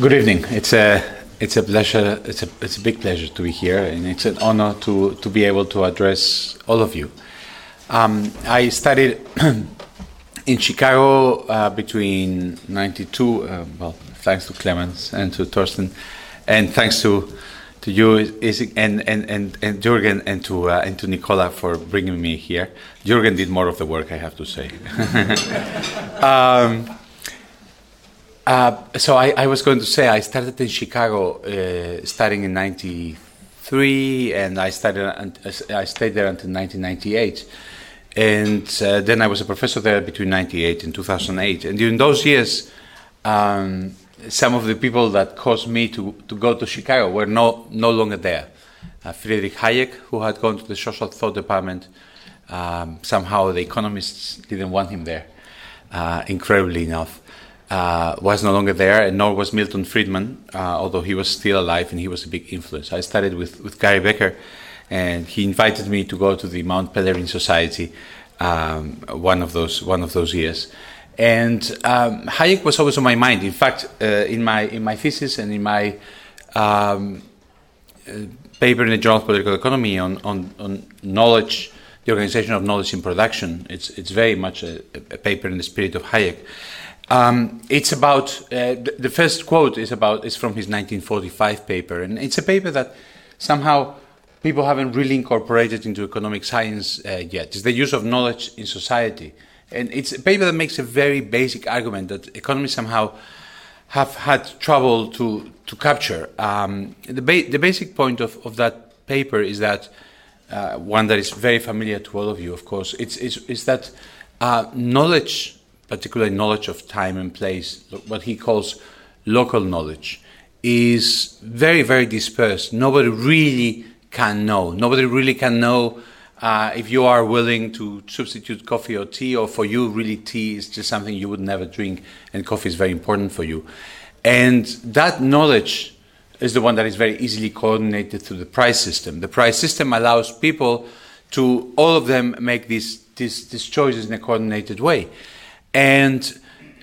Good evening. It's a it's a pleasure. It's a it's a big pleasure to be here, and it's an honor to to be able to address all of you. Um, I studied in Chicago uh, between '92. Uh, well, thanks to Clemens and to Thorsten, and thanks to to you and and and, and Jürgen and to uh, and to Nicola for bringing me here. Jürgen did more of the work, I have to say. um, uh, so I, I, was going to say I started in Chicago, uh, starting in '93, and I started. I stayed there until 1998, and uh, then I was a professor there between '98 and 2008. And during those years, um, some of the people that caused me to, to go to Chicago were no no longer there. Uh, Friedrich Hayek, who had gone to the social thought department, um, somehow the economists didn't want him there. Uh, incredibly enough uh, was no longer there, and nor was Milton Friedman, uh, although he was still alive and he was a big influence. I studied with, with Gary Becker, and he invited me to go to the Mont Pelerin Society um, one of those one of those years. And um, Hayek was always on my mind. In fact, uh, in my in my thesis and in my um, uh, paper in the Journal of Political Economy on, on, on knowledge, the organization of knowledge in production, it's it's very much a, a paper in the spirit of Hayek. Um, it's about uh, the first quote is about is from his 1945 paper, and it's a paper that somehow people haven't really incorporated into economic science uh, yet. It's the use of knowledge in society, and it's a paper that makes a very basic argument that economists somehow have had trouble to to capture. Um, the, ba- the basic point of, of that paper is that uh, one that is very familiar to all of you, of course. It's, it's, it's that uh, knowledge particular knowledge of time and place, what he calls local knowledge, is very, very dispersed. Nobody really can know. Nobody really can know uh, if you are willing to substitute coffee or tea, or for you, really, tea is just something you would never drink, and coffee is very important for you. And that knowledge is the one that is very easily coordinated through the price system. The price system allows people to, all of them, make these, these, these choices in a coordinated way. And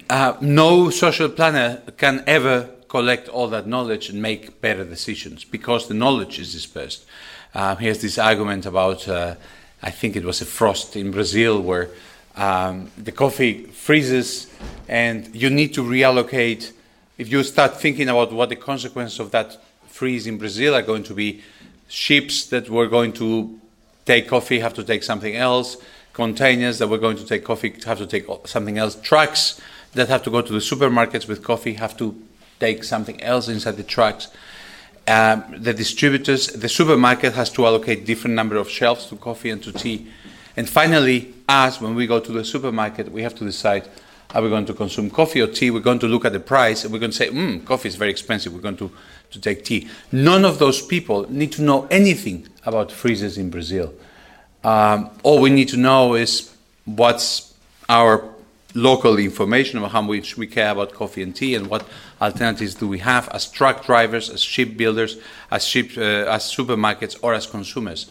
uh, no social planner can ever collect all that knowledge and make better decisions because the knowledge is dispersed. Uh, here's this argument about, uh, I think it was a frost in Brazil where um, the coffee freezes and you need to reallocate. If you start thinking about what the consequences of that freeze in Brazil are going to be, ships that were going to take coffee have to take something else containers that were going to take coffee have to take something else. Trucks that have to go to the supermarkets with coffee have to take something else inside the trucks. Um, the distributors, the supermarket has to allocate different number of shelves to coffee and to tea. And finally, us, when we go to the supermarket, we have to decide are we going to consume coffee or tea? We're going to look at the price and we're going to say, hmm, coffee is very expensive. We're going to, to take tea. None of those people need to know anything about freezers in Brazil. Um, all we need to know is what's our local information about how much we care about coffee and tea and what alternatives do we have as truck drivers, as ship builders, as, ship, uh, as supermarkets, or as consumers.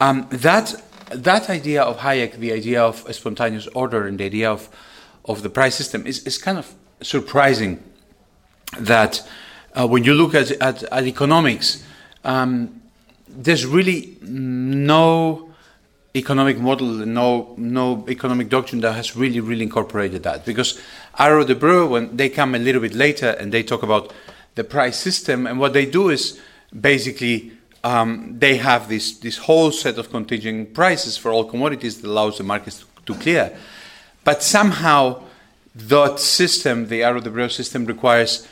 Um, that, that idea of Hayek, the idea of spontaneous order and the idea of, of the price system, is, is kind of surprising that uh, when you look at, at, at economics, um, there's really no economic model, no no economic doctrine that has really really incorporated that. Because Arrow de Debreu, when they come a little bit later and they talk about the price system, and what they do is basically um, they have this this whole set of contingent prices for all commodities that allows the markets to, to clear. But somehow that system, the Arrow de Debreu system, requires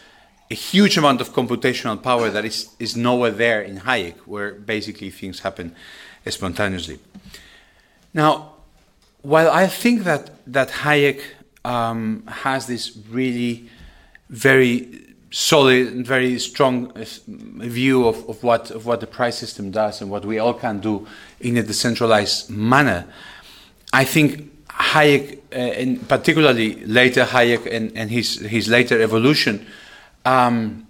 a huge amount of computational power that is, is nowhere there in Hayek, where basically things happen spontaneously. Now, while I think that that Hayek um, has this really very solid and very strong uh, view of, of what of what the price system does and what we all can do in a decentralized manner, I think Hayek, uh, and particularly later Hayek and, and his his later evolution, um,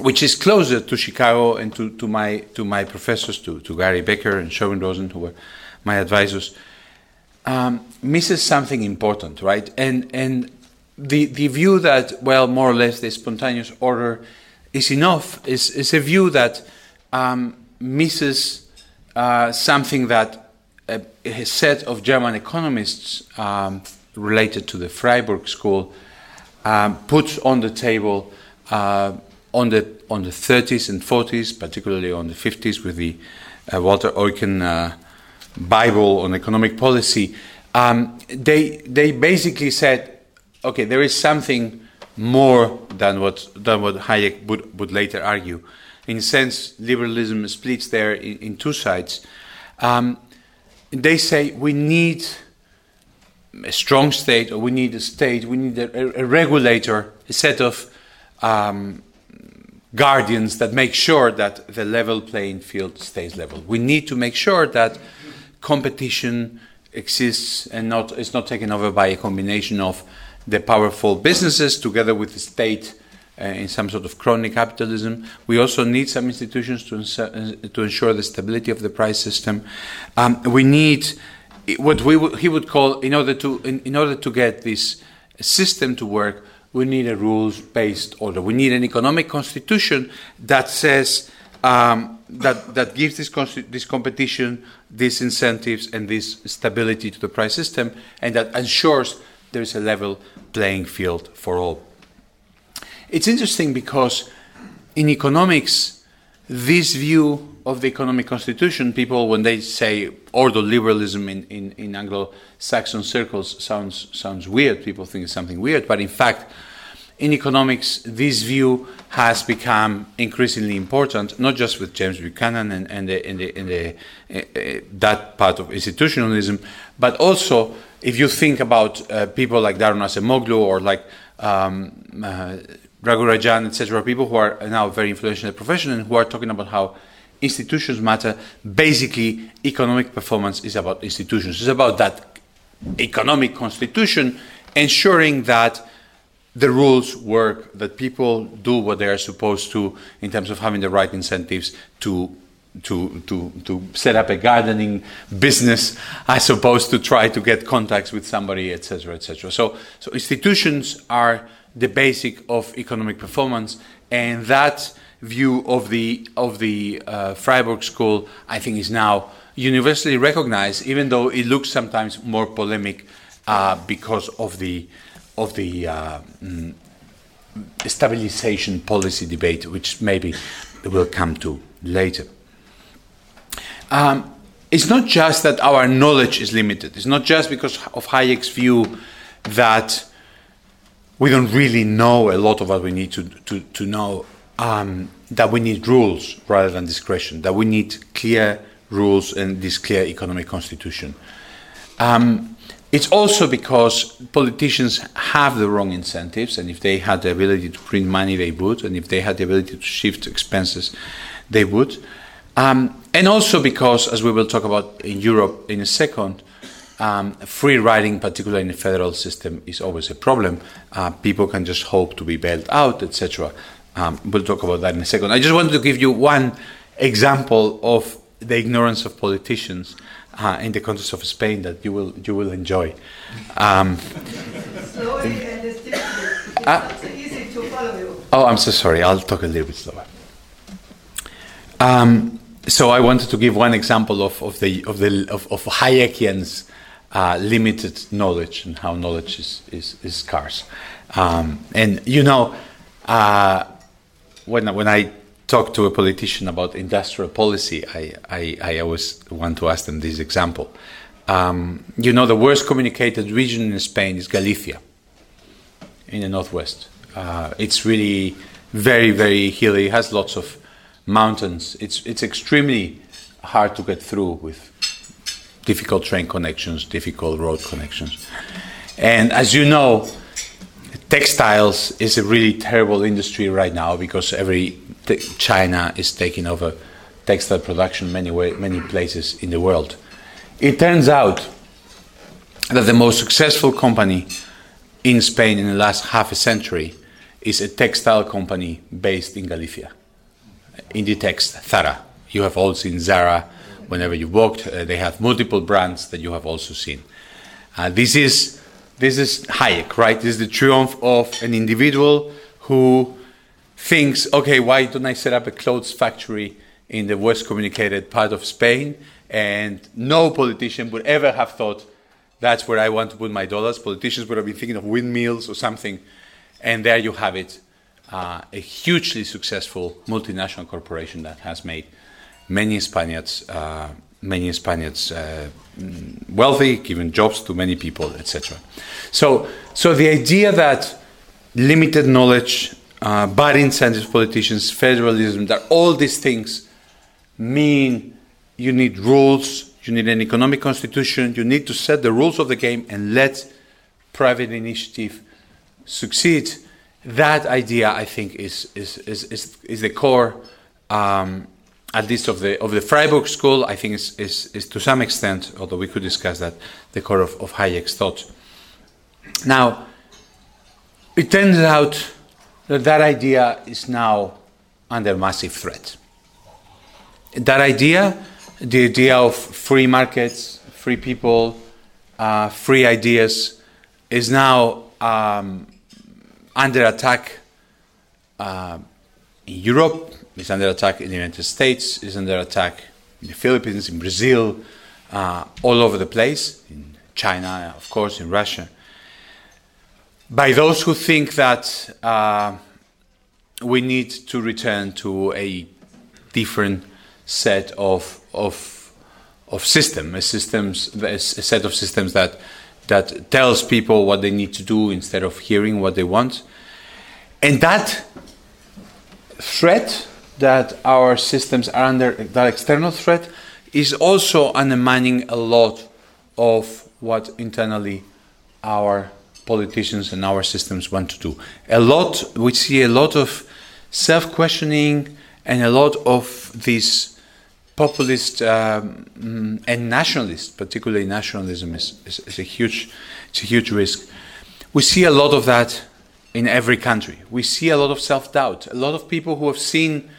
which is closer to Chicago and to, to my to my professors, to, to Gary Becker and Sherwin Rosen, who were my advisors, um, misses something important, right? And and the, the view that, well, more or less the spontaneous order is enough is, is a view that um, misses uh, something that a, a, set of German economists um, related to the Freiburg School um, put on the table uh, on the on the 30s and 40s, particularly on the 50s, with the uh, Walter Eucken uh, Bible on economic policy. Um, they they basically said, okay, there is something more than what than what Hayek would, would later argue. In a sense, liberalism splits there in, in two sides. Um, they say we need a strong state, or we need a state, we need a, a regulator, a set of um, guardians that make sure that the level playing field stays level. We need to make sure that competition exists and not is not taken over by a combination of the powerful businesses together with the state uh, in some sort of crony capitalism. We also need some institutions to, ins- to ensure the stability of the price system. Um, we need what we w- he would call in order to in, in order to get this system to work we need a rules based order. We need an economic constitution that says, um, that, that gives this, this competition, these incentives, and this stability to the price system, and that ensures there is a level playing field for all. It's interesting because in economics, this view of the economic constitution, people, when they say ordo liberalism in, in, in Anglo Saxon circles, sounds, sounds weird. People think it's something weird. But in fact, in economics, this view has become increasingly important, not just with James Buchanan and, and, the, and, the, and the, uh, that part of institutionalism, but also if you think about uh, people like Daron Acemoglu or like um, uh, Raghu Rajan, etc., people who are now very influential in the profession and who are talking about how institutions matter. Basically, economic performance is about institutions. It's about that economic constitution ensuring that the rules work, that people do what they are supposed to in terms of having the right incentives to to, to, to set up a gardening business as opposed to try to get contacts with somebody, etc., etc. So, so institutions are the basic of economic performance, and that view of the of the uh, Freiburg School, I think, is now universally recognized, even though it looks sometimes more polemic uh, because of the of the uh, mm, stabilization policy debate, which maybe we'll come to later. Um, it's not just that our knowledge is limited. It's not just because of Hayek's view that we don't really know a lot of what we need to, to, to know um, that we need rules rather than discretion, that we need clear rules and this clear economic constitution. Um, it's also because politicians have the wrong incentives, and if they had the ability to print money, they would, and if they had the ability to shift expenses, they would. Um, and also because, as we will talk about in Europe in a second, um, free riding, particularly in the federal system, is always a problem. Uh, people can just hope to be bailed out, etc. Um, we'll talk about that in a second. I just wanted to give you one example of the ignorance of politicians uh, in the context of Spain that you will you will enjoy. Um, Slowly and. It's uh, so easy to follow you. Oh, I'm so sorry. I'll talk a little bit slower. Um, so I wanted to give one example of, of the of the of, of Hayekian's uh, limited knowledge and how knowledge is is, is scarce. Um, and you know, uh, when when I talk to a politician about industrial policy, I I, I always want to ask them this example. Um, you know, the worst communicated region in Spain is Galicia, in the northwest. Uh, it's really very very hilly. It has lots of mountains. It's it's extremely hard to get through with difficult train connections, difficult road connections. And as you know, textiles is a really terrible industry right now because every China is taking over textile production many way, many places in the world. It turns out that the most successful company in Spain in the last half a century is a textile company based in Galicia. Inditex, Zara. You have all seen Zara whenever you walked. Uh, they have multiple brands that you have also seen. Uh, this is this is Hayek, right? This is the triumph of an individual who thinks, okay, why don't I set up a clothes factory in the worst communicated part of Spain? And no politician would ever have thought that's where I want to put my dollars. Politicians would have been thinking of windmills or something. And there you have it uh, a hugely successful multinational corporation that has made many Spaniards, uh, many Spaniards uh, wealthy, giving jobs to many people, etc. So, so the idea that limited knowledge, uh, bad incentives, politicians, federalism, that all these things mean you need rules, you need an economic constitution, you need to set the rules of the game and let private initiative succeed. That idea, I think, is, is, is, is, is the core, um, at least of the, of the Freiburg school, I think is, is, is to some extent, although we could discuss that, the core of, of Hayek's thought. Now, it turns out that that idea is now under massive threat. That idea, the idea of free markets, free people, uh, free ideas, is now um, under attack uh, in Europe, is under attack in the United States, is under attack in the Philippines, in Brazil, uh, all over the place, in China, of course, in Russia, by those who think that uh, we need to return to a different set of of of system, a systems, a set of systems that that tells people what they need to do instead of hearing what they want, and that threat that our systems are under, that external threat, is also undermining a lot of what internally our politicians and our systems want to do. A lot, we see a lot of self questioning and a lot of these populist um, and nationalist, particularly nationalism, is, is, is, a huge, it's a huge risk. We see a lot of that in every country. We see a lot of self doubt. A lot of people who have seen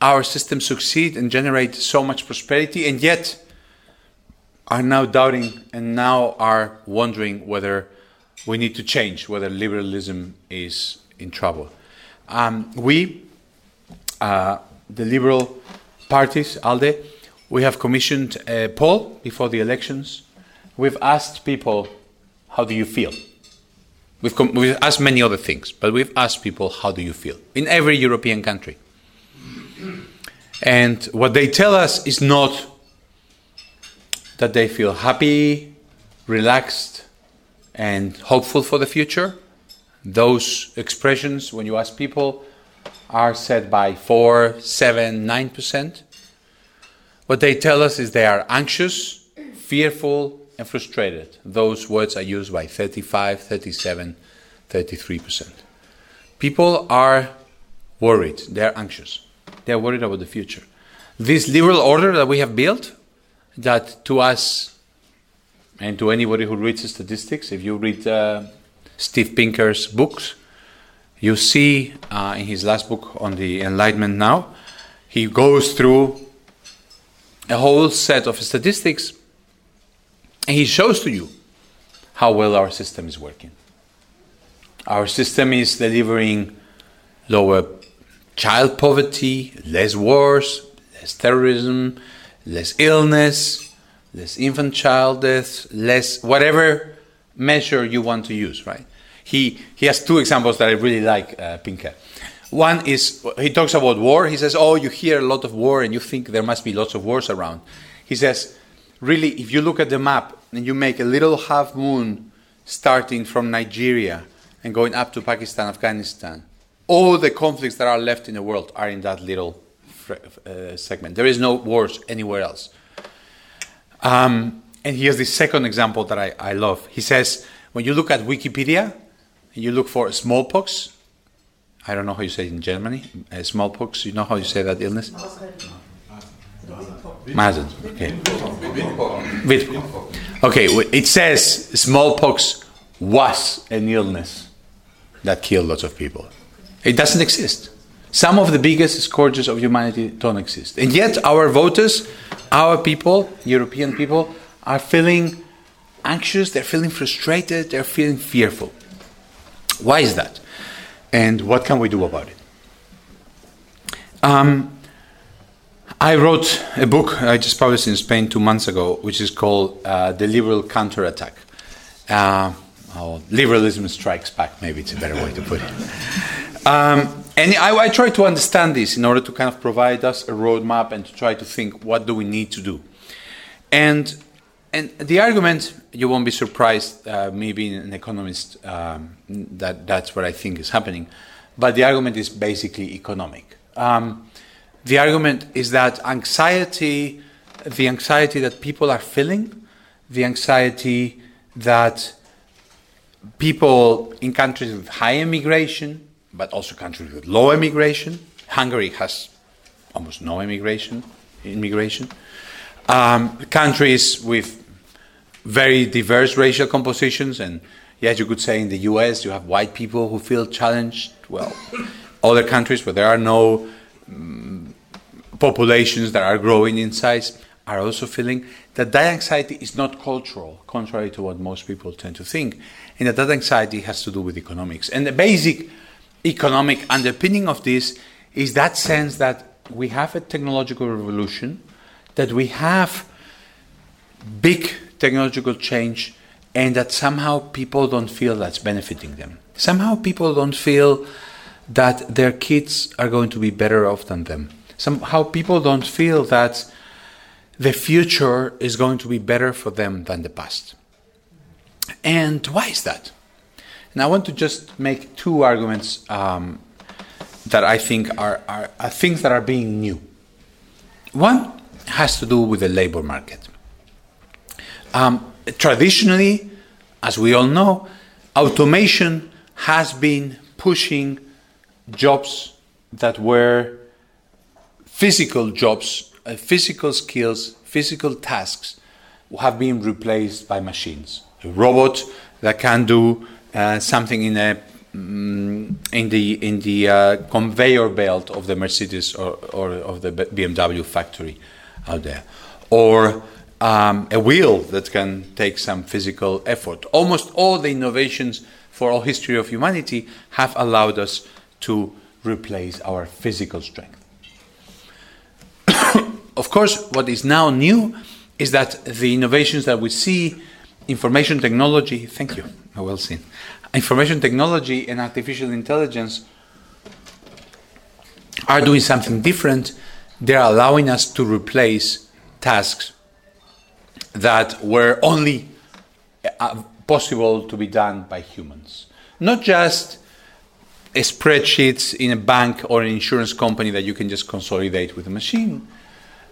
our system succeed and generate so much prosperity, and yet are now doubting and now are wondering whether we need to change, whether liberalism is in trouble. Um, we, uh, the liberal parties, ALDE, we have commissioned a poll before the elections. We've asked people, how do you feel? We've, com- we've asked many other things, but we've asked people, how do you feel? In every European country. And what they tell us is not that they feel happy, relaxed, and hopeful for the future. Those expressions, when you ask people, are said by 4, 7, 9%. What they tell us is they are anxious, fearful, and frustrated. Those words are used by 35, 37, 33%. People are worried, they're anxious, they're worried about the future. This liberal order that we have built, that to us and to anybody who reads statistics, if you read uh, Steve Pinker's books, you see uh, in his last book on the Enlightenment Now, he goes through a whole set of statistics and he shows to you how well our system is working. Our system is delivering lower child poverty, less wars, less terrorism, less illness, less infant child death, less whatever measure you want to use, right? He, he has two examples that I really like, uh, Pinker. One is he talks about war. He says, Oh, you hear a lot of war and you think there must be lots of wars around. He says, Really, if you look at the map and you make a little half moon starting from Nigeria and going up to Pakistan, Afghanistan, all the conflicts that are left in the world are in that little uh, segment. There is no wars anywhere else. Um, and here's the second example that I, I love. He says, when you look at Wikipedia and you look for smallpox, I don't know how you say it in Germany, uh, smallpox, you know how you say that illness? Masern. Okay. Okay, it says smallpox was an illness that killed lots of people. It doesn't exist. Some of the biggest scourges of humanity don't exist. And yet, our voters, our people, European people, are feeling anxious, they're feeling frustrated, they're feeling fearful. Why is that? And what can we do about it? Um, I wrote a book I just published in Spain two months ago, which is called uh, The Liberal Counterattack. Uh, oh, liberalism strikes back, maybe it's a better way to put it. Um, and I, I try to understand this in order to kind of provide us a roadmap and to try to think what do we need to do. And and the argument, you won't be surprised, uh, me being an economist, um, that that's what I think is happening. But the argument is basically economic. Um, the argument is that anxiety, the anxiety that people are feeling, the anxiety that people in countries with high immigration, but also countries with low immigration, Hungary has almost no immigration, immigration. Um, countries with very diverse racial compositions, and yes, you could say in the US you have white people who feel challenged. Well, other countries where there are no um, populations that are growing in size are also feeling that that anxiety is not cultural, contrary to what most people tend to think, and that that anxiety has to do with economics. And the basic economic underpinning of this is that sense that we have a technological revolution, that we have big technological change and that somehow people don't feel that's benefiting them. Somehow people don't feel that their kids are going to be better off than them. Somehow people don't feel that the future is going to be better for them than the past. And why is that? And I want to just make two arguments um, that I think are, are, are things that are being new. One has to do with the labor market. Um, traditionally, as we all know, automation has been pushing jobs that were physical jobs, uh, physical skills, physical tasks have been replaced by machines. A robot that can do something in a mm, in the in the uh, conveyor belt of the Mercedes or, or of the BMW factory out there, or um, a wheel that can take some physical effort. Almost all the innovations for all history of humanity have allowed us to replace our physical strength. of course, what is now new is that the innovations that we see, information technology, thank you, well seen, information technology and artificial intelligence are doing something different. They're allowing us to replace tasks that were only uh, possible to be done by humans. Not just spreadsheets in a bank or an insurance company that you can just consolidate with a machine,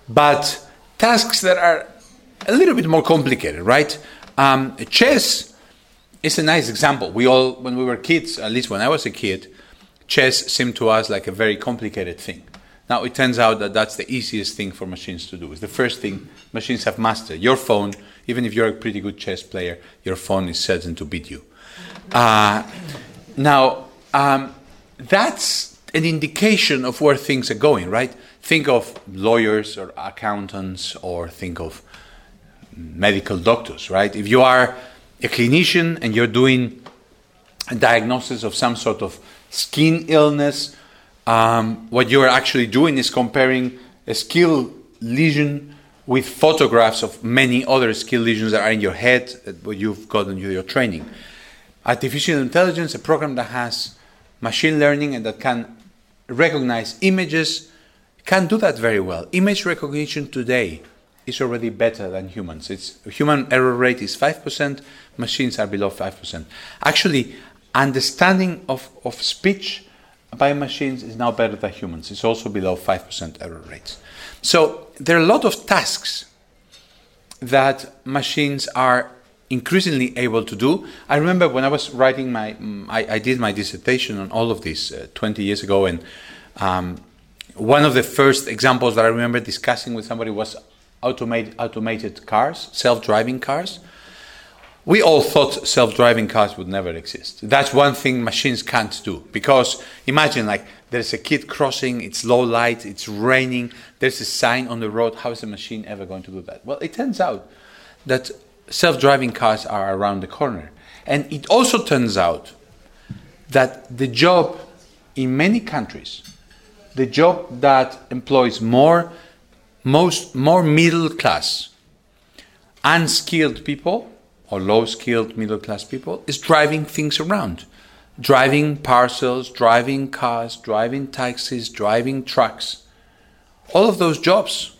but tasks that are a little bit more complicated, right? Um, chess is a nice example. We all, when we were kids, at least when I was a kid, chess seemed to us like a very complicated thing. Now it turns out that that's the easiest thing for machines to do. It's the first thing machines have mastered. Your phone, even if you're a pretty good chess player, your phone is certain to beat you. Uh, now um, that's an indication of where things are going, right? Think of lawyers or accountants, or think of medical doctors, right? If you are a clinician and you're doing a diagnosis of some sort of skin illness um, what you're actually doing is comparing a skin lesion with photographs of many other skin lesions that are in your head that you've gotten through your training. Artificial intelligence, a program that has machine learning and that can recognize images, can do that very well. Image recognition today is already better than humans. Its human error rate is 5%, machines are below 5%. Actually, understanding of, of speech by machines is now better than humans. It's also below 5% error rates. So there are a lot of tasks that machines are increasingly able to do. I remember when I was writing my, I, I did my dissertation on all of this uh, 20 years ago, and um, one of the first examples that I remember discussing with somebody was automate, automated cars, self-driving cars we all thought self-driving cars would never exist. That's one thing machines can't do because imagine like there's a kid crossing, it's low light, it's raining, there's a sign on the road. How is a machine ever going to do that? Well, it turns out that self driving cars are around the corner. And it also turns out that the job in many countries, the job that employs more, most, more middle class, unskilled people or low skilled middle class people, is driving things around. Driving parcels, driving cars, driving taxis, driving trucks. All of those jobs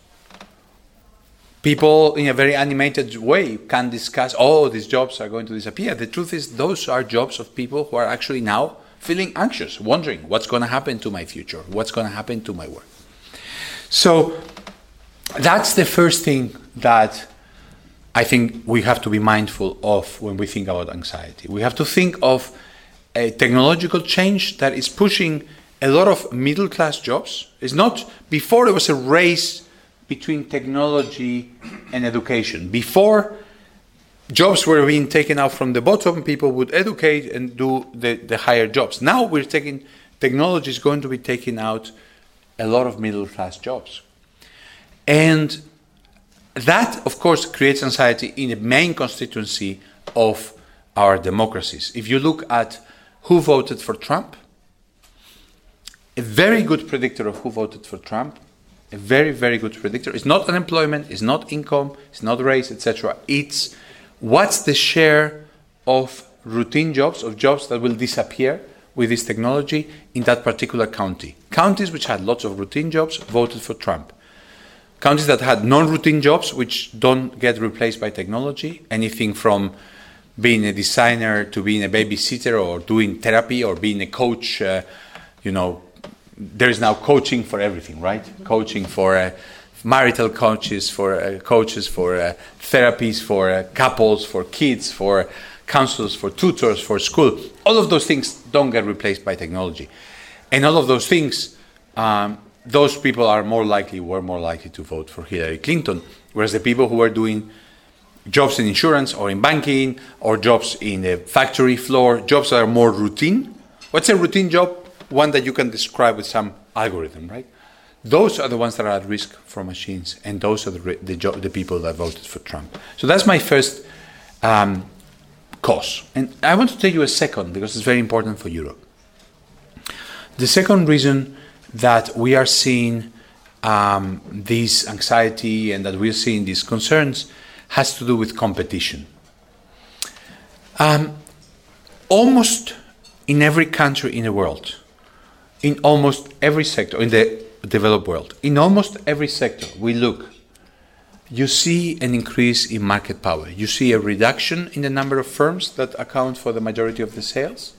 people in a very animated way can discuss oh these jobs are going to disappear the truth is those are jobs of people who are actually now feeling anxious wondering what's going to happen to my future what's going to happen to my work so that's the first thing that i think we have to be mindful of when we think about anxiety we have to think of a technological change that is pushing a lot of middle class jobs it's not before there was a race between technology and education. Before, jobs were being taken out from the bottom, people would educate and do the, the higher jobs. Now we're taking, technology is going to be taking out a lot of middle class jobs. And that, of course, creates anxiety in the main constituency of our democracies. If you look at who voted for Trump, a very good predictor of who voted for Trump a very, very good predictor. It's not unemployment, it's not income, it's not race, etc. It's what's the share of routine jobs, of jobs that will disappear with this technology in that particular county. Counties which had lots of routine jobs voted for Trump. Counties that had non routine jobs, which don't get replaced by technology, anything from being a designer to being a babysitter or doing therapy or being a coach, uh, you know, there is now coaching for everything, right? Coaching for uh, marital coaches, for uh, coaches, for uh, therapies, for uh, couples, for kids, for counselors, for tutors, for school. All of those things don't get replaced by technology, and all of those things, um, those people are more likely, were more likely to vote for Hillary Clinton, whereas the people who are doing jobs in insurance or in banking or jobs in the factory floor, jobs that are more routine. What's a routine job? one that you can describe with some algorithm, right? Those are the ones that are at risk for machines, and those are the, the, the people that voted for Trump. So that's my first um, cause. And I want to tell you a second because it's very important for Europe. The second reason that we are seeing um, this anxiety and that we're seeing these concerns has to do with competition. Um, almost in every country in the world, in almost every sector in the developed world. In almost every sector we look, you see an increase in market power. You see a reduction in the number of firms that account for the majority of the sales.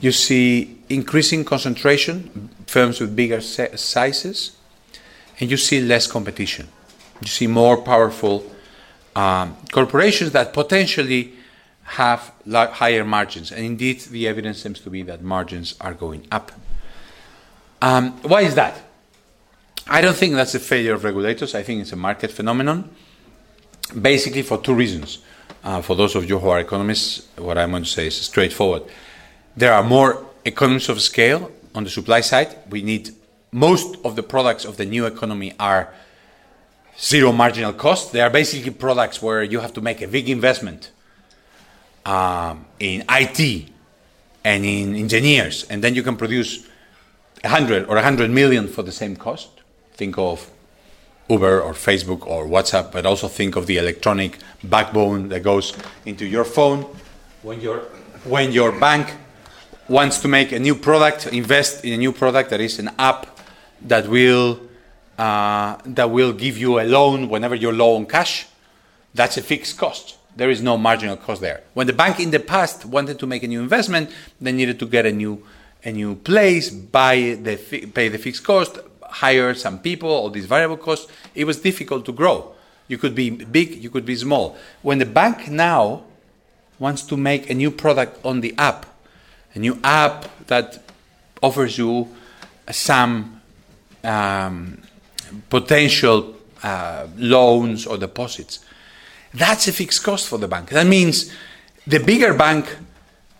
You see increasing concentration, firms with bigger sizes, and you see less competition. You see more powerful um, corporations that potentially have higher margins. And indeed, the evidence seems to be that margins are going up. Um, why is that? I don't think that's a failure of regulators. I think it's a market phenomenon, basically for two reasons. Uh, for those of you who are economists, what I'm going to say is straightforward. There are more economies of scale on the supply side. We need most of the products of the new economy are zero marginal cost. They are basically products where you have to make a big investment um, in IT and in engineers, and then you can produce 100 or 100 million for the same cost. Think of Uber or Facebook or WhatsApp, but also think of the electronic backbone that goes into your phone. When your, when your bank wants to make a new product, invest in a new product that is an app that will, uh, that will give you a loan whenever you're low on cash, that's a fixed cost. There is no marginal cost there. When the bank in the past wanted to make a new investment, they needed to get a new a new place, buy the pay the fixed cost, hire some people, all these variable costs. It was difficult to grow. You could be big, you could be small. When the bank now wants to make a new product on the app, a new app that offers you some um, potential uh, loans or deposits, that's a fixed cost for the bank. That means the bigger bank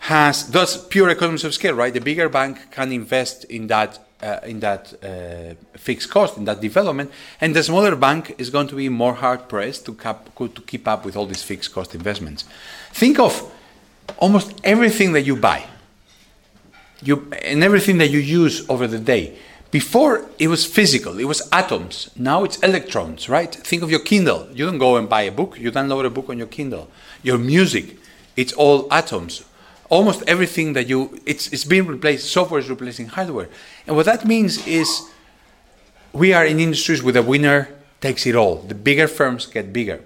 has thus pure economies of scale, right? The bigger bank can invest in that uh, in that uh, fixed cost in that development, and the smaller bank is going to be more hard pressed to, cap, to keep up with all these fixed cost investments. Think of almost everything that you buy, you and everything that you use over the day. Before it was physical, it was atoms. Now it's electrons, right? Think of your Kindle. You don't go and buy a book, you download a book on your Kindle. Your music, it's all atoms almost everything that you it's it's being replaced software is replacing hardware and what that means is we are in industries where the winner takes it all the bigger firms get bigger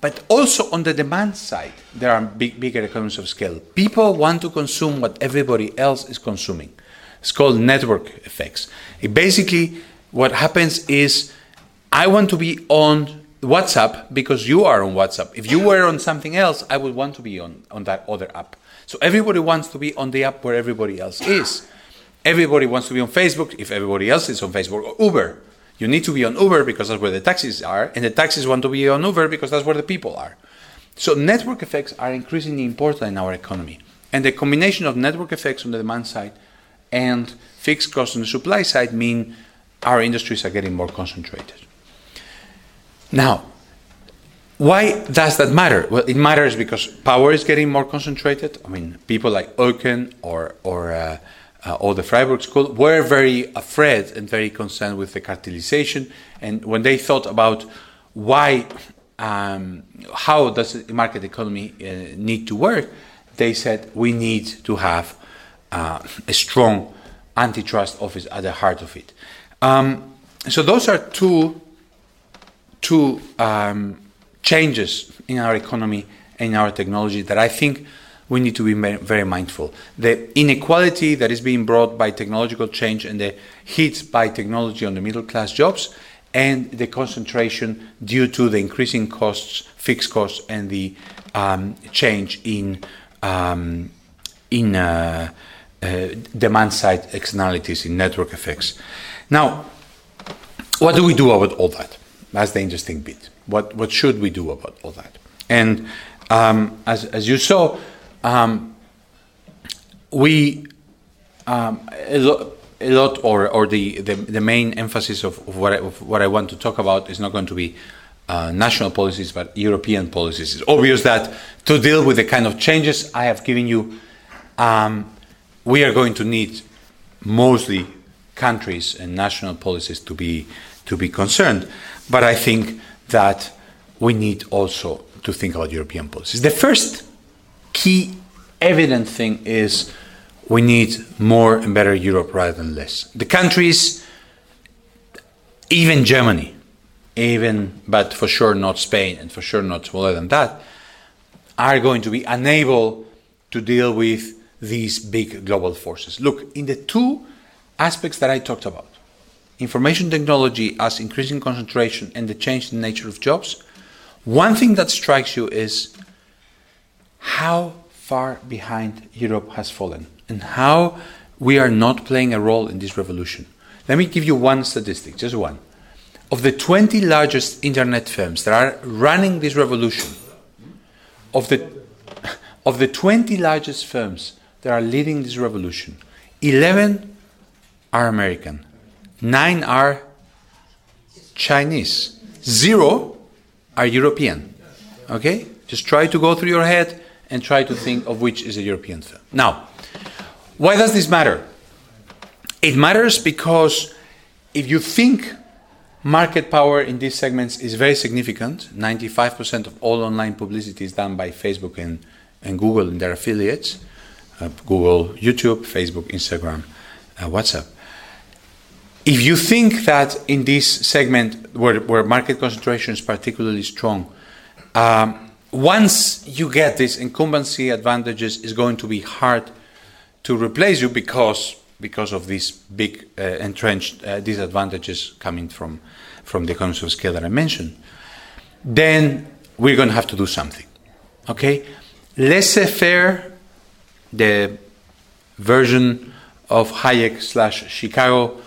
but also on the demand side there are big, bigger economies of scale. People want to consume what everybody else is consuming. It's called network effects. It basically what happens is i want to be on whatsapp because you are on whatsapp. If you were on something else i would want to be on, on that other app. So everybody wants to be on the app where everybody else is. Everybody wants to be on Facebook if everybody else is on Facebook or Uber. You need to be on Uber because that's where the taxis are, and the taxis want to be on Uber because that's where the people are. So network effects are increasingly important in our economy. And the combination of network effects on the demand side and fixed costs on the supply side mean our industries are getting more concentrated. Now, why does that matter? Well, it matters because power is getting more concentrated. I mean, people like Eucken or, or, uh, uh, or the Freiburg School were very afraid and very concerned with the cartelization. And when they thought about why, um, how does the market economy uh, need to work, they said we need to have uh, a strong antitrust office at the heart of it. Um, so those are two, two um, changes in our economy and our technology that I think we need to be very mindful. The inequality that is being brought by technological change and the hit by technology on the middle class jobs and the concentration due to the increasing costs, fixed costs, and the um, change in um, in uh, uh, demand side externalities in network effects. Now, what do we do about all that? That's the interesting bit. What, what should we do about all that? And um, as, as you saw, um, we um, a, lo- a, lot, or, or the, the, the main emphasis of, of, what I, of what I want to talk about is not going to be uh, national policies, but European policies. It's obvious that to deal with the kind of changes I have given you, um, we are going to need mostly countries and national policies to be to be concerned. But I think that we need also to think about European policies. The first key evident thing is we need more and better Europe rather than less. The countries, even Germany, even, but for sure not Spain, and for sure not smaller than that, are going to be unable to deal with these big global forces. Look, in the two aspects that I talked about, information technology as increasing concentration and the change in nature of jobs, one thing that strikes you is how far behind Europe has fallen and how we are not playing a role in this revolution. Let me give you one statistic, just one. Of the 20 largest internet firms that are running this revolution, of the, of the 20 largest firms that are leading this revolution, 11 are American, Nine are Chinese. Zero are European. Okay? Just try to go through your head and try to think of which is a European film. Now, why does this matter? It matters because if you think market power in these segments is very significant, 95% of all online publicity is done by Facebook and, and Google and their affiliates uh, Google, YouTube, Facebook, Instagram, uh, WhatsApp. If you think that in this segment where, where market concentration is particularly strong, um, once you get these incumbency advantages, it's going to be hard to replace you because because of these big uh, entrenched uh, disadvantages coming from from the economies of scale that I mentioned. Then we're going to have to do something. Okay, laissez-faire, the version of Hayek slash Chicago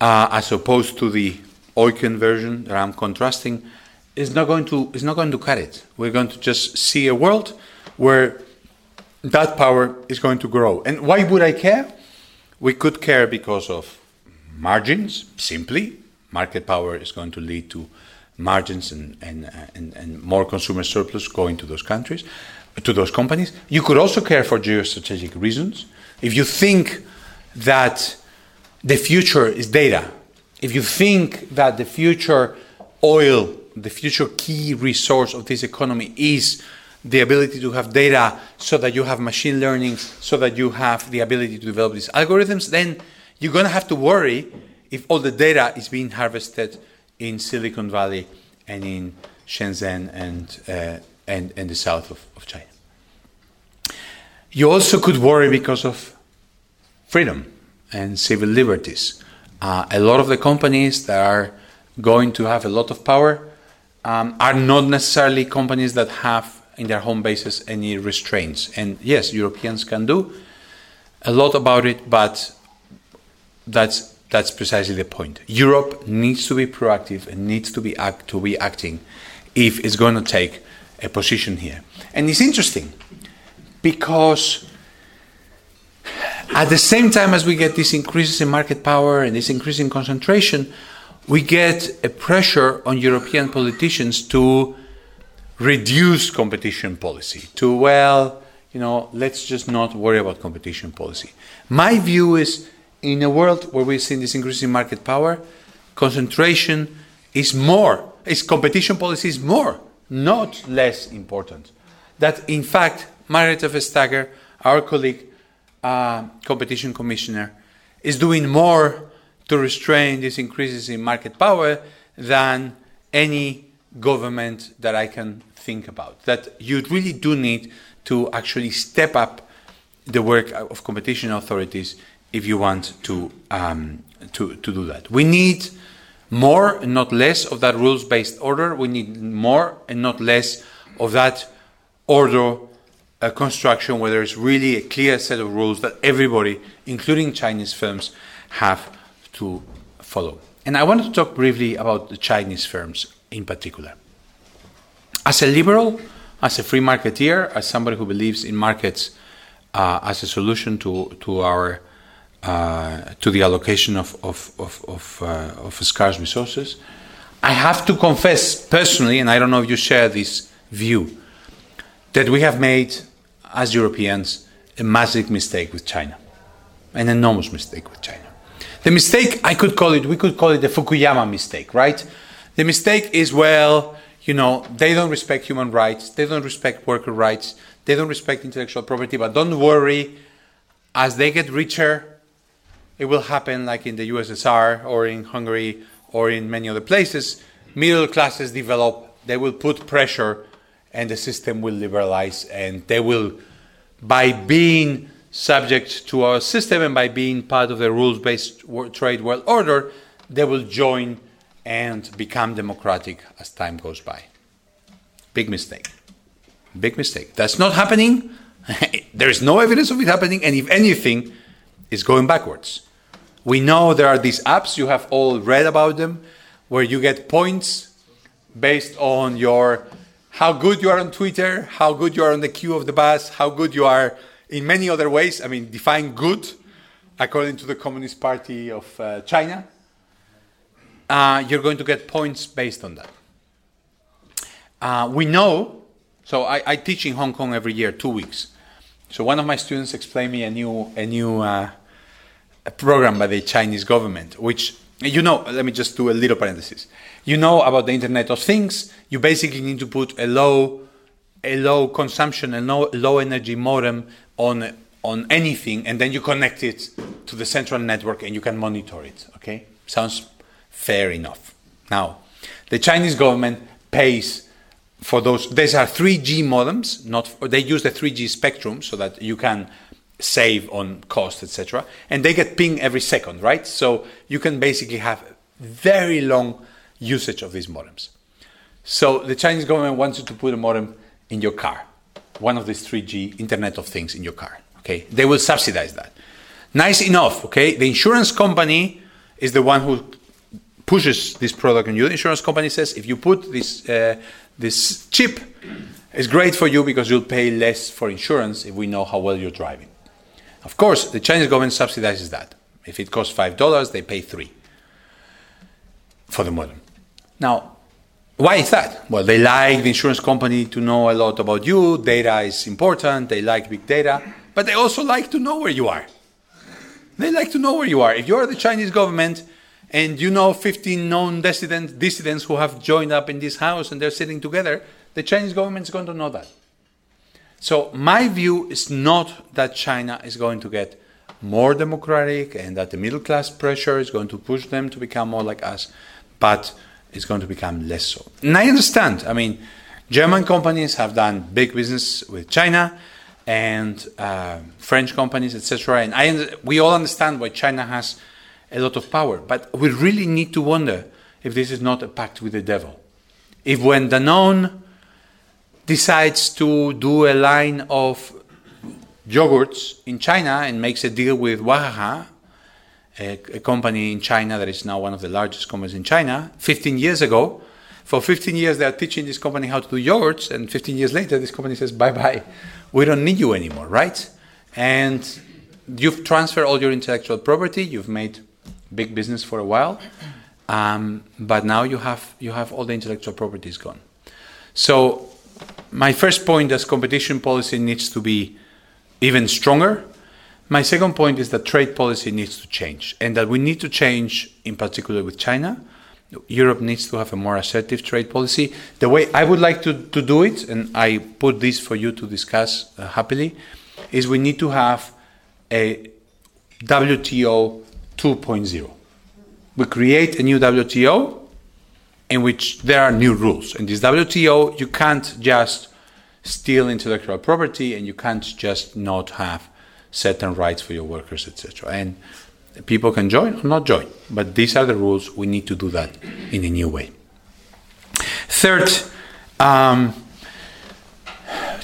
uh, as opposed to the Eucken version that I'm contrasting, is not going to is not going to cut it. We're going to just see a world where that power is going to grow. And why would I care? We could care because of margins, simply. Market power is going to lead to margins and, and, and, and more consumer surplus going to those countries, to those companies. You could also care for geostrategic reasons. If you think that the future is data, if you think that the future oil, the future key resource of this economy is the ability to have data so that you have machine learning, so that you have the ability to develop these algorithms, then you're going to have to worry if all the data is being harvested in Silicon Valley and in Shenzhen and, uh, and, and the south of, of China. You also could worry because of freedom and civil liberties. Uh, a lot of the companies that are going to have a lot of power um, are not necessarily companies that have in their home bases any restraints. And yes, Europeans can do a lot about it, but that's that's precisely the point. Europe needs to be proactive and needs to be act to be acting if it's going to take a position here. And it's interesting because at the same time as we get these increases in market power and this increase in concentration, we get a pressure on European politicians to reduce competition policy, to, well, you know, let's just not worry about competition policy. My view is in a world where we're seeing this increasing market power, concentration is more, is competition policy is more, not less important. That in fact, Margrethe Vestager, our colleague, uh, competition commissioner, is doing more to restrain these increases in market power than any government that I can think about. That you really do need to actually step up the work of competition authorities if you want to, um, to, to do that. We need more and not less of that rules based order. We need more and not less of that order uh, construction where there's really a clear set of rules that everybody, including Chinese firms, have to follow. And I want to talk briefly about the Chinese firms in particular. As a liberal, as a free marketeer, as somebody who believes in markets uh, as a solution to, to our uh, to the allocation of, of, of, of, uh, of scarce resources. I have to confess personally, and I don't know if you share this view, that we have made, as Europeans, a massive mistake with China, an enormous mistake with China. The mistake, I could call it, we could call it the Fukuyama mistake, right? The mistake is, well, you know, they don't respect human rights, they don't respect worker rights, they don't respect intellectual property, but don't worry, as they get richer, it will happen like in the USSR or in Hungary or in many other places. Middle classes develop, they will put pressure, and the system will liberalize, and they will, by being subject to our system and by being part of the rules based trade world order, they will join and become democratic as time goes by. Big mistake. Big mistake. That's not happening. there is no evidence of it happening, and if anything, it's going backwards. We know there are these apps, you have all read about them, where you get points based on your how good you are on Twitter, how good you are on the queue of the bus, how good you are in many other ways. I mean, define good according to the Communist Party of uh, China. Uh, you're going to get points based on that. Uh, we know, so I, I, teach in Hong Kong every year, two weeks. So one of my students explained me a new, a new uh, a program by the Chinese government, which you know, let me just do a little parenthesis. You know about the Internet of Things. You basically need to put a low, a low consumption, a low, low energy modem on on anything, and then you connect it to the central network, and you can monitor it. Okay, sounds fair enough. Now, the Chinese government pays for those. These are 3G modems. Not they use the 3G spectrum so that you can save on cost, etc. And they get ping every second, right? So you can basically have very long usage of these modems. So the Chinese government wants you to put a modem in your car, one of these 3G Internet of Things in your car. Okay, they will subsidize that. Nice enough. Okay, the insurance company is the one who pushes this product on you. The insurance company says if you put this uh, this chip It's great for you because you'll pay less for insurance if we know how well you're driving. Of course, the Chinese government subsidizes that. If it costs $5, they pay 3 for the modem. Now, why is that? Well, they like the insurance company to know a lot about you. Data is important. They like big data. But they also like to know where you are. They like to know where you are. If you are the Chinese government and you know 15 known dissidents, dissidents who have joined up in this house and they're sitting together, the Chinese government is going to know that. So, my view is not that China is going to get more democratic and that the middle class pressure is going to push them to become more like us, but it's going to become less so. And I understand. I mean, German companies have done big business with China and uh, French companies, etc. And I, we all understand why China has a lot of power. But we really need to wonder if this is not a pact with the devil. If when Danone decides to do a line of yogurts in China and makes a deal with Wahaha, a, a, company in China that is now one of the largest companies in China, 15 years ago. For 15 years, they are teaching this company how to do yogurts, and 15 years later, this company says, bye bye, we don't need you anymore, right? And you've transferred all your intellectual property, you've made big business for a while, um, but now you have, you have all the intellectual properties gone. So, my first point is competition policy needs to be even stronger. My second point is that trade policy needs to change, and that we need to change, in particular with China. Europe needs to have a more assertive trade policy. The way I would like to, to do it, and I put this for you to discuss uh, happily, is we need to have a WTO 2.0. We create a new WTO in which there are new rules. In this WTO, you can't just steal intellectual property and you can't just not have certain rights for your workers, etc. And people can join or not join, but these are the rules. We need to do that in a new way. Third, um,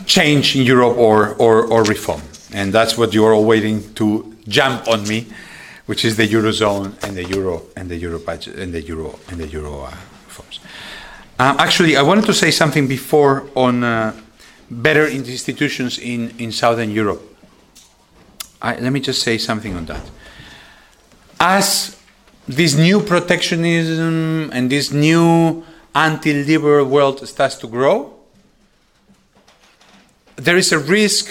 change in Europe or, or, or reform, and that's what you are all waiting to jump on me, which is the eurozone and the euro and the euro budget and the euro and the euro uh, reforms. Um, actually, I wanted to say something before on uh, better institutions in, in Southern Europe. I, let me just say something on that. As this new protectionism and this new anti liberal world starts to grow, there is a risk,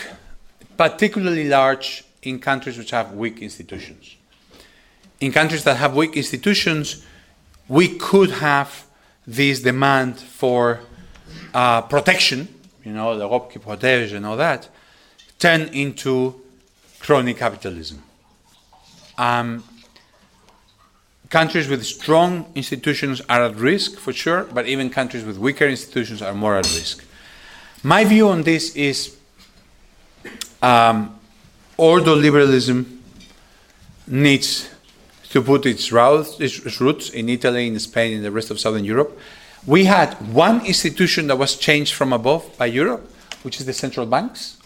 particularly large, in countries which have weak institutions. In countries that have weak institutions, we could have this demand for uh, protection you know, l'Europe qui protège and all that, turn into crony capitalism. Um, countries with strong institutions are at risk for sure, but even countries with weaker institutions are more at risk. My view on this is um, ordoliberalism needs to put its roots in Italy, in Spain, in the rest of Southern Europe. We had one institution that was changed from above by Europe, which is the central banks.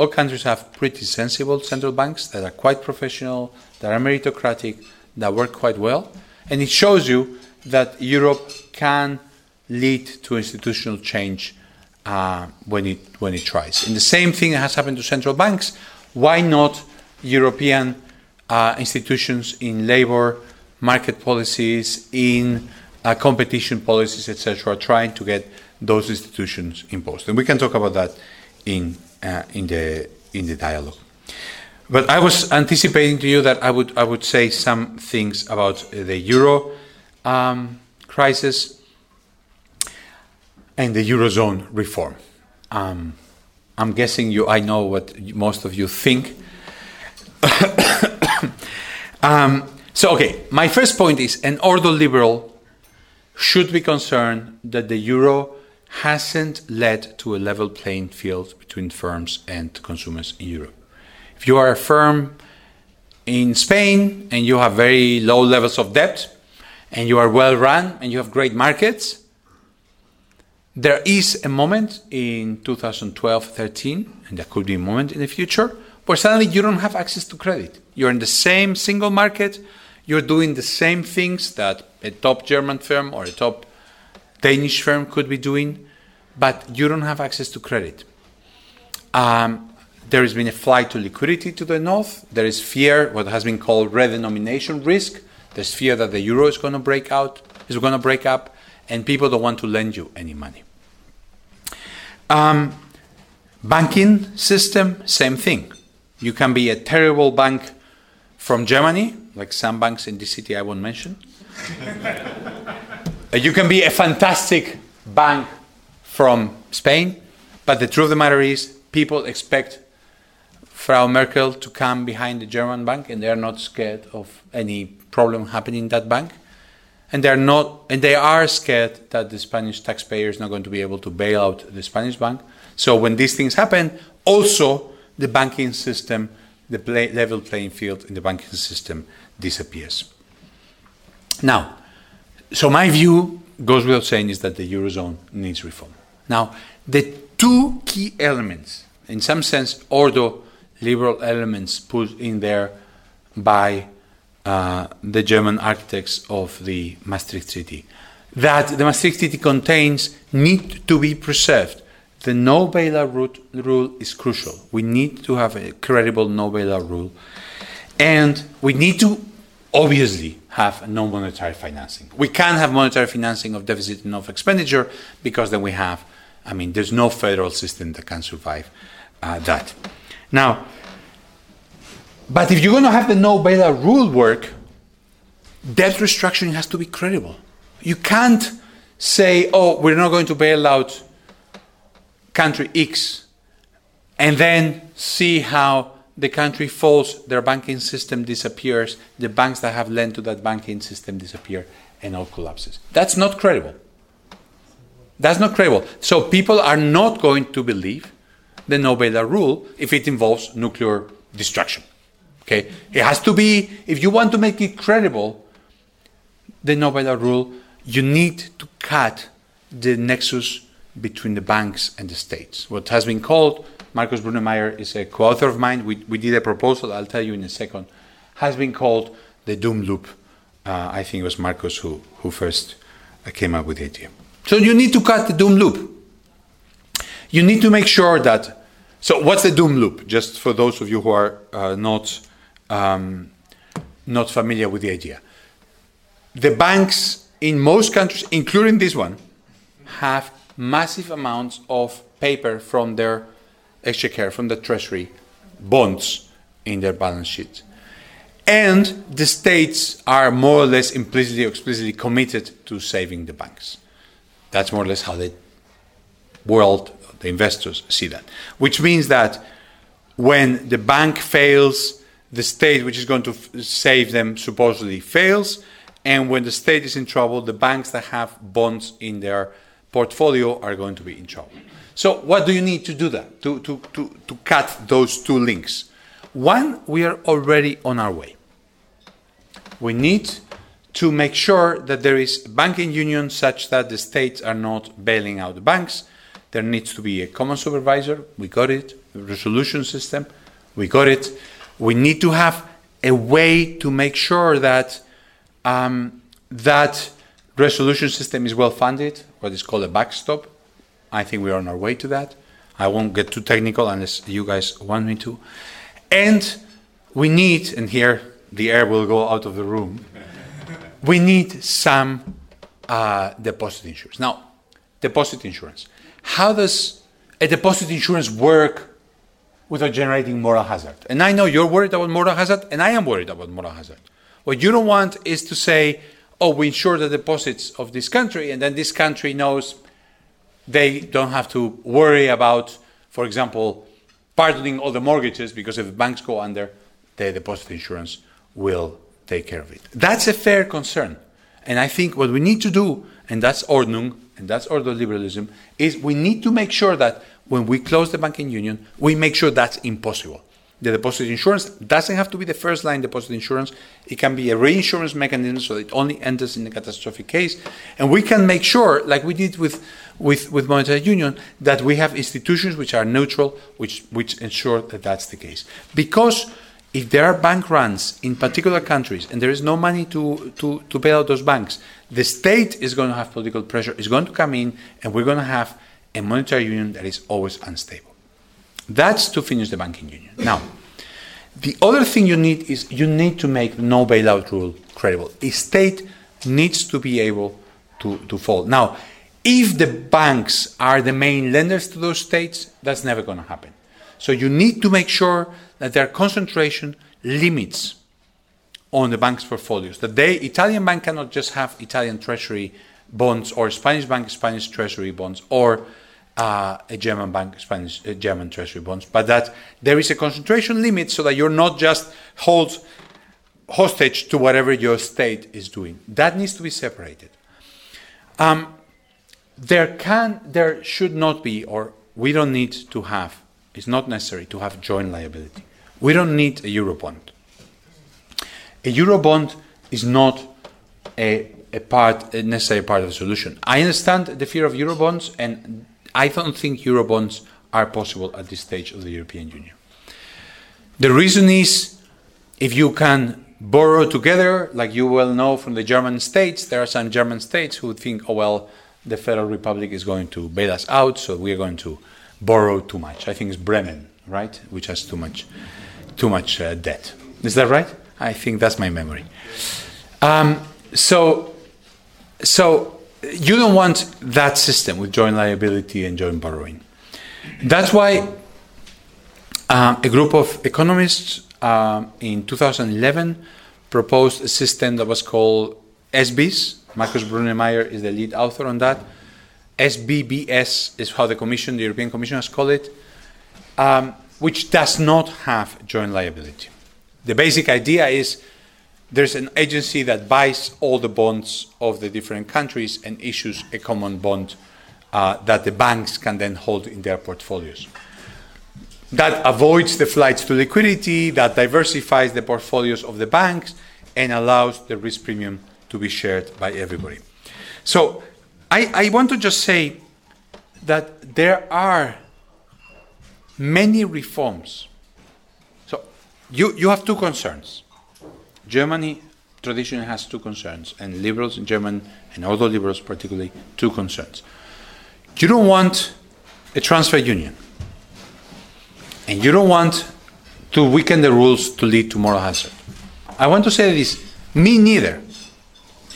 All countries have pretty sensible central banks that are quite professional, that are meritocratic, that work quite well. And it shows you that Europe can lead to institutional change uh, when, it, when it tries. And the same thing has happened to central banks. Why not European uh, institutions in labor, market policies, in uh, competition policies, etc., trying to get those institutions imposed. And we can talk about that in uh, in the in the dialogue. But I was anticipating to you that I would I would say some things about the euro um, crisis and the eurozone reform. Um, I'm guessing you. I know what most of you think. um, so, okay, my first point is an ordoliberal should be concerned that the euro hasn't led to a level playing field between firms and consumers in Europe. If you are a firm in Spain and you have very low levels of debt and you are well run and you have great markets, there is a moment in 2012 13, and there could be a moment in the future, where suddenly you don't have access to credit. You're in the same single market, you're doing the same things that a top German firm or a top Danish firm could be doing, but you don't have access to credit. Um, there has been a flight to liquidity to the north. There is fear, what has been called redenomination risk. There's fear that the euro is going to break out, is going to break up, and people don't want to lend you any money. Um, banking system, same thing. You can be a terrible bank from Germany, like some banks in this city I won't mention. Uh, you can be a fantastic bank from Spain, but the truth of the matter is, people expect Frau Merkel to come behind the German bank, and they are not scared of any problem happening in that bank. And they are not, and they are scared that the Spanish taxpayer is not going to be able to bail out the Spanish bank. So when these things happen, also the banking system, the play, level playing field in the banking system disappears. Now, so my view goes without saying is that the eurozone needs reform. Now, the two key elements, in some sense, ordo liberal elements put in there by uh, the German architects of the Maastricht Treaty, that the Maastricht Treaty contains need to be preserved. The no bailout rule is crucial. We need to have a credible no bailout rule. And we need to obviously have no monetary financing. We can't have monetary financing of deficit and of expenditure because then we have, I mean, there's no federal system that can survive uh, that. Now, but if you're going to have the no bailout rule work, debt restructuring has to be credible. You can't say, oh, we're not going to bail out country X and then see how the country falls, their banking system disappears, the banks that have lent to that banking system disappear, and all collapses. That's not credible. That's not credible. So people are not going to believe the no bailout rule if it involves nuclear destruction. Okay, it has to be. If you want to make it credible, the no bailout rule, you need to cut the nexus between the banks and the states. What has been called Markus Brunnermeier is a co-author of mine. We, we did a proposal. I'll tell you in a second. Has been called the doom loop. Uh, I think it was Markus who who first uh, came up with the idea. So you need to cut the doom loop. You need to make sure that. So what's the doom loop? Just for those of you who are uh, not um, not familiar with the idea. The banks in most countries, including this one, have massive amounts of paper from their exchequer, from the treasury, bonds in their balance sheet. And the states are more or less implicitly or explicitly committed to saving the banks. That's more or less how the world, the investors see that. Which means that when the bank fails, the state which is going to f- save them supposedly fails. And when the state is in trouble, the banks that have bonds in their portfolio are going to be in trouble. So, what do you need to do that, to, to, to, to cut those two links? One, we are already on our way. We need to make sure that there is banking union such that the states are not bailing out the banks. There needs to be a common supervisor. We got it. A resolution system. We got it we need to have a way to make sure that um, that resolution system is well funded, what is called a backstop. I think we're on our way to that. I won't get too technical unless you guys want me to. And we need, and here the air will go out of the room, we need some uh, deposit insurance. Now, deposit insurance. How does a deposit insurance work without generating moral hazard. And I know you're worried about moral hazard, and I am worried about moral hazard. What you don't want is to say, oh, we insure the deposits of this country, and then this country knows they don't have to worry about, for example, pardoning all the mortgages because if banks go under, the deposit insurance will take care of it. That's a fair concern. And I think what we need to do, and that's Ordnung, and that's ordoliberalism, is we need to make sure that when we close the banking union, we make sure that's impossible. The deposit insurance doesn't have to be the first line deposit insurance. It can be a reinsurance mechanism so it only enters in the catastrophic case. And we can make sure, like we did with, with, with monetary union, that we have institutions which are neutral, which, which ensure that that's the case. Because if there are bank runs in particular countries and there is no money to, to, to bail out those banks, the state is going to have political pressure, is going to come in, and we're going to have a monetary union that is always unstable. That's to finish the banking union. Now, the other thing you need is you need to make no bailout rule credible. A state needs to be able to, to fall. Now, if the banks are the main lenders to those states, that's never going to happen. So you need to make sure that there are concentration limits on the bank's portfolios. That they, Italian bank cannot just have Italian treasury bonds or Spanish bank Spanish treasury bonds or uh, a German bank Spanish uh, German treasury bonds, but that there is a concentration limit so that you're not just hold hostage to whatever your state is doing. That needs to be separated. Um, there can, there should not be, or we don't need to have. It's not necessary to have joint liability. We don't need a eurobond. A eurobond is not a, a part, a necessary part of the solution. I understand the fear of eurobonds, and I don't think eurobonds are possible at this stage of the European Union. The reason is if you can borrow together, like you well know from the German states, there are some German states who think, oh, well, the Federal Republic is going to bail us out, so we are going to borrow too much. I think it's Bremen, right, which has too much, too much uh, debt. Is that right? I think that's my memory. Um, so, so you don't want that system with joint liability and joint borrowing. That's why um, a group of economists um, in 2011 proposed a system that was called ESBies. Markus Brunnermeier is the lead author on that. SBBS is how the Commission, the European Commission, has called it, um, which does not have joint liability. The basic idea is there's an agency that buys all the bonds of the different countries and issues a common bond uh, that the banks can then hold in their portfolios. That avoids the flights to liquidity, that diversifies the portfolios of the banks, and allows the risk premium to be shared by everybody. So I, I want to just say that there are many reforms. So you, you have two concerns. Germany traditionally has two concerns, and liberals in Germany, and other liberals particularly, two concerns. You don't want a transfer union, and you don't want to weaken the rules to lead to moral hazard. I want to say this me neither.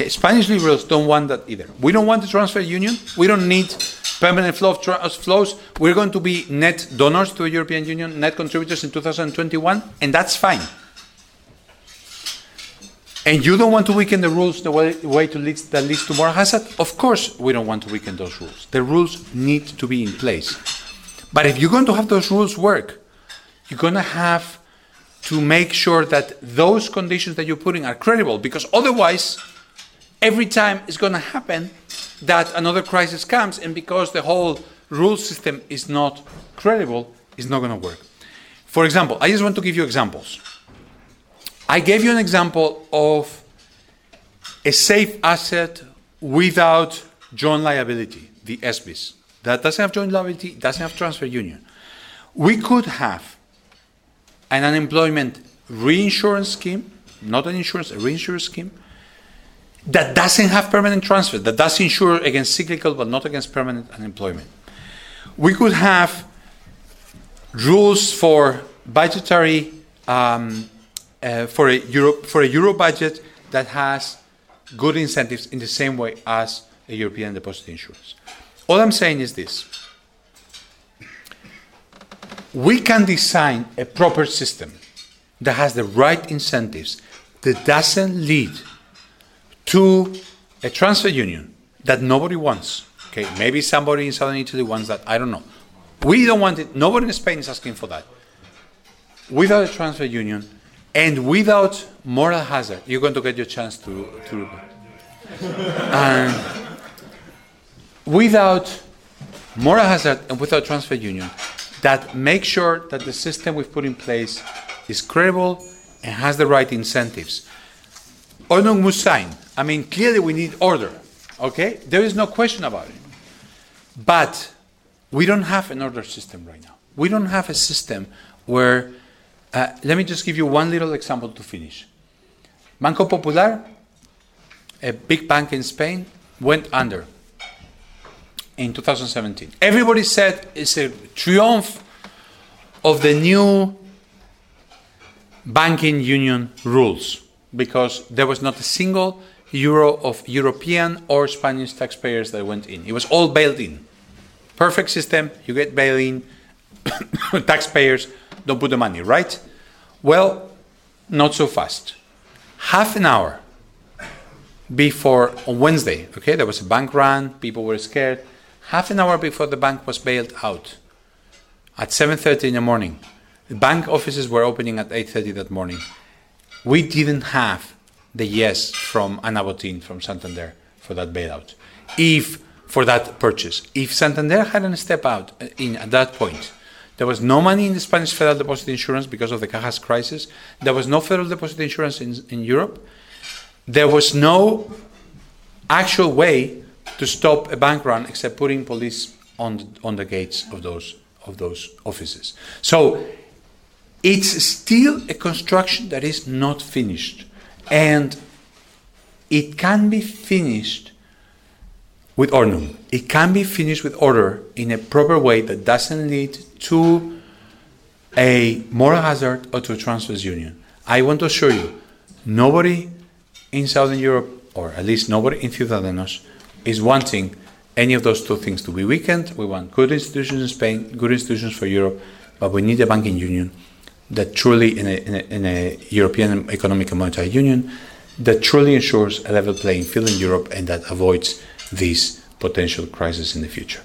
Spanish liberals don't want that either. We don't want the transfer union. We don't need permanent flow of tra- uh, flows. We're going to be net donors to the European Union, net contributors in 2021, and that's fine. And you don't want to weaken the rules the way, way to lead, that leads to more hazard? Of course, we don't want to weaken those rules. The rules need to be in place. But if you're going to have those rules work, you're going to have to make sure that those conditions that you're putting are credible, because otherwise, every time it's going to happen that another crisis comes, and because the whole rule system is not credible, it's not going to work. For example, I just want to give you examples. I gave you an example of a safe asset without joint liability, the ESBies. That doesn't have joint liability, doesn't have transfer union. We could have an unemployment reinsurance scheme, not an insurance, a reinsurance scheme, that doesn't have permanent transfer, that does insure against cyclical but not against permanent unemployment. We could have rules for budgetary um, uh, for a euro for a euro budget that has good incentives in the same way as a European deposit insurance. All I'm saying is this: we can design a proper system that has the right incentives that doesn't lead to a transfer union that nobody wants. Okay, maybe somebody in southern Italy wants that. I don't know. We don't want it. Nobody in Spain is asking for that. Without a transfer union, and without moral hazard, you're going to get your chance to. to and without moral hazard and without transfer union, that make sure that the system we've put in place is credible and has the right incentives. Ordnung muss sein. I mean, clearly we need order. Okay? There is no question about it. But we don't have an order system right now. We don't have a system where uh, let me just give you one little example to finish. Banco Popular, a big bank in Spain, went under. in 2017. Everybody said it's a triumph of the new banking union rules because there was not a single euro of European or Spanish taxpayers that went in. It was all bailed in. Perfect system, you get bail in, taxpayers don't put the money, right? Well, not so fast. Half an hour before on Wednesday, okay, there was a bank run, people were scared. Half an hour before the bank was bailed out, at 7:30 in the morning, the bank offices were opening at 8:30 that morning. We didn't have the yes from Ana Botín from Santander for that bailout. If for that purchase, if Santander hadn't stepped out uh, in at that point, there was no money in the Spanish federal deposit insurance because of the Cajas crisis. There was no federal deposit insurance in, in Europe. There was no actual way to stop a bank run except putting police on on the gates of those of those offices. So it's still a construction that is not finished, and it can be finished with order. It can be finished with order in a proper way that doesn't lead to a moral hazard or to a transfers union. I want to assure you, nobody in Southern Europe, or at least nobody in Ciudadanos, is wanting any of those two things to be weakened. We want good institutions in Spain, good institutions for Europe, but we need a banking union that truly, in a, in a, in a European Economic and Monetary Union, that truly ensures a level playing field in Europe and that avoids these potential crises in the future.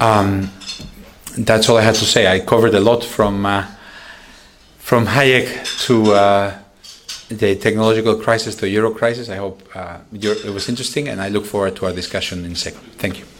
Um, that's all I had to say. I covered a lot from uh, from Hayek to uh, the technological crisis to Euro crisis. I hope uh, it was interesting, and I look forward to our discussion in a second. Thank you.